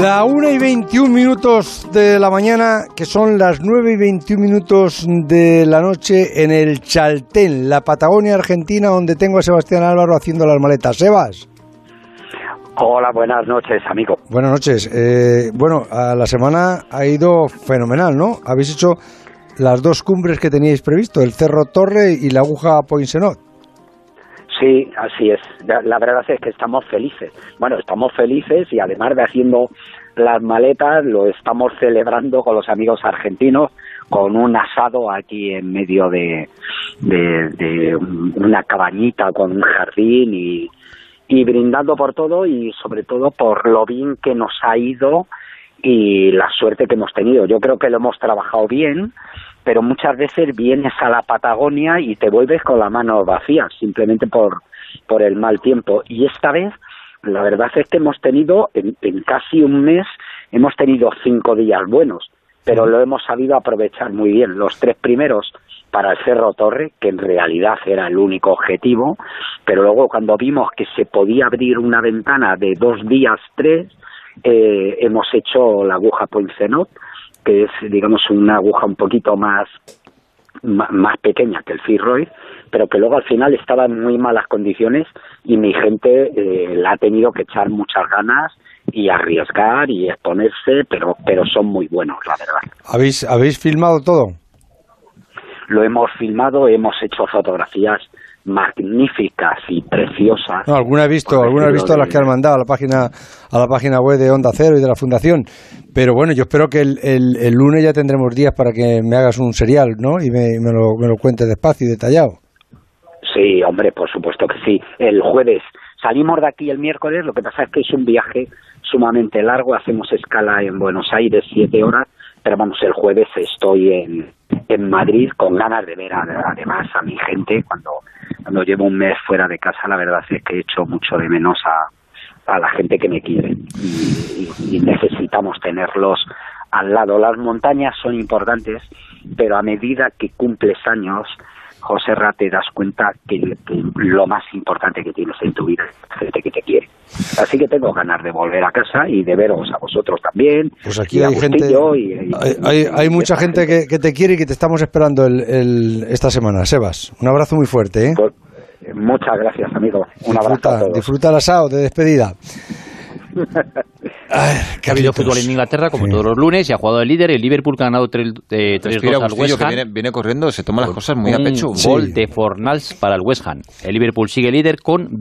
La 1 y 21 minutos de la mañana, que son las 9 y 21 minutos de la noche en el Chaltén, la Patagonia Argentina, donde tengo a Sebastián Álvaro haciendo las maletas. Sebas. Hola, buenas noches, amigo. Buenas noches. Eh, bueno, a la semana ha ido fenomenal, ¿no? Habéis hecho las dos cumbres que teníais previsto, el Cerro Torre y la aguja Poinsenot. Sí, así es. La verdad es que estamos felices. Bueno, estamos felices y además de haciendo las maletas, lo estamos celebrando con los amigos argentinos con un asado aquí en medio de, de, una cabañita con un jardín y, y brindando por todo y sobre todo por lo bien que nos ha ido y la suerte que hemos tenido. Yo creo que lo hemos trabajado bien pero muchas veces vienes a la Patagonia y te vuelves con la mano vacía, simplemente por, por el mal tiempo. Y esta vez, la verdad es que hemos tenido, en, casi un mes, hemos tenido cinco días buenos, pero lo hemos sabido aprovechar muy bien. Los tres primeros para el Cerro Torre, que en realidad era el único objetivo, pero luego cuando vimos que se podía abrir una ventana de dos días, tres, eh, hemos hecho la aguja Poincenot, que es, digamos, una aguja un poquito más, más pequeña que el Fitzroy, pero que luego al final estaba en muy malas condiciones y mi gente eh, la ha tenido que echar muchas ganas y arriesgar y exponerse, pero, pero son muy buenos, la verdad. ¿Habéis, ¿Habéis filmado todo? Lo hemos filmado, hemos hecho fotografías magníficas y preciosas. No, alguna he visto, alguna he visto las que han mandado a la página a la página web de Onda Cero y de la Fundación. Pero bueno, yo espero que el, el, lunes ya tendremos días para que me hagas un serial, ¿no? Y me, me, lo, me lo cuentes despacio y detallado. Sí, hombre, por supuesto que sí. El jueves salimos de aquí el miércoles, lo que pasa es que es un viaje sumamente largo, hacemos escala en Buenos Aires siete horas, pero vamos, el jueves estoy en, en Madrid con ganas de ver además a mi gente cuando cuando llevo un mes fuera de casa, la verdad es que he hecho mucho de menos a, a la gente que me quiere y, necesitamos tenerlos al lado. Las montañas son importantes, pero a medida que cumples años, José Ra, te das cuenta que, lo más importante que tienes en tu vida es la gente que te quiere. Así que tengo ganas de volver a casa y de veros a vosotros también. Pues aquí hay gente, hay, hay, mucha gente, que, te quiere y que te estamos esperando el, esta semana. Sebas, un abrazo muy fuerte. ¿eh? Pues, muchas gracias, amigo. Un disfruta, abrazo. Disfruta el asado de despedida. ha habido fútbol en Inglaterra como todos los lunes y ha jugado el líder. El Liverpool ha ganado 3-2 eh, al West Ham. viene, viene, corriendo, se toma las cosas muy a pecho. Un gol de Fornals para el West Ham. El Liverpool sigue líder con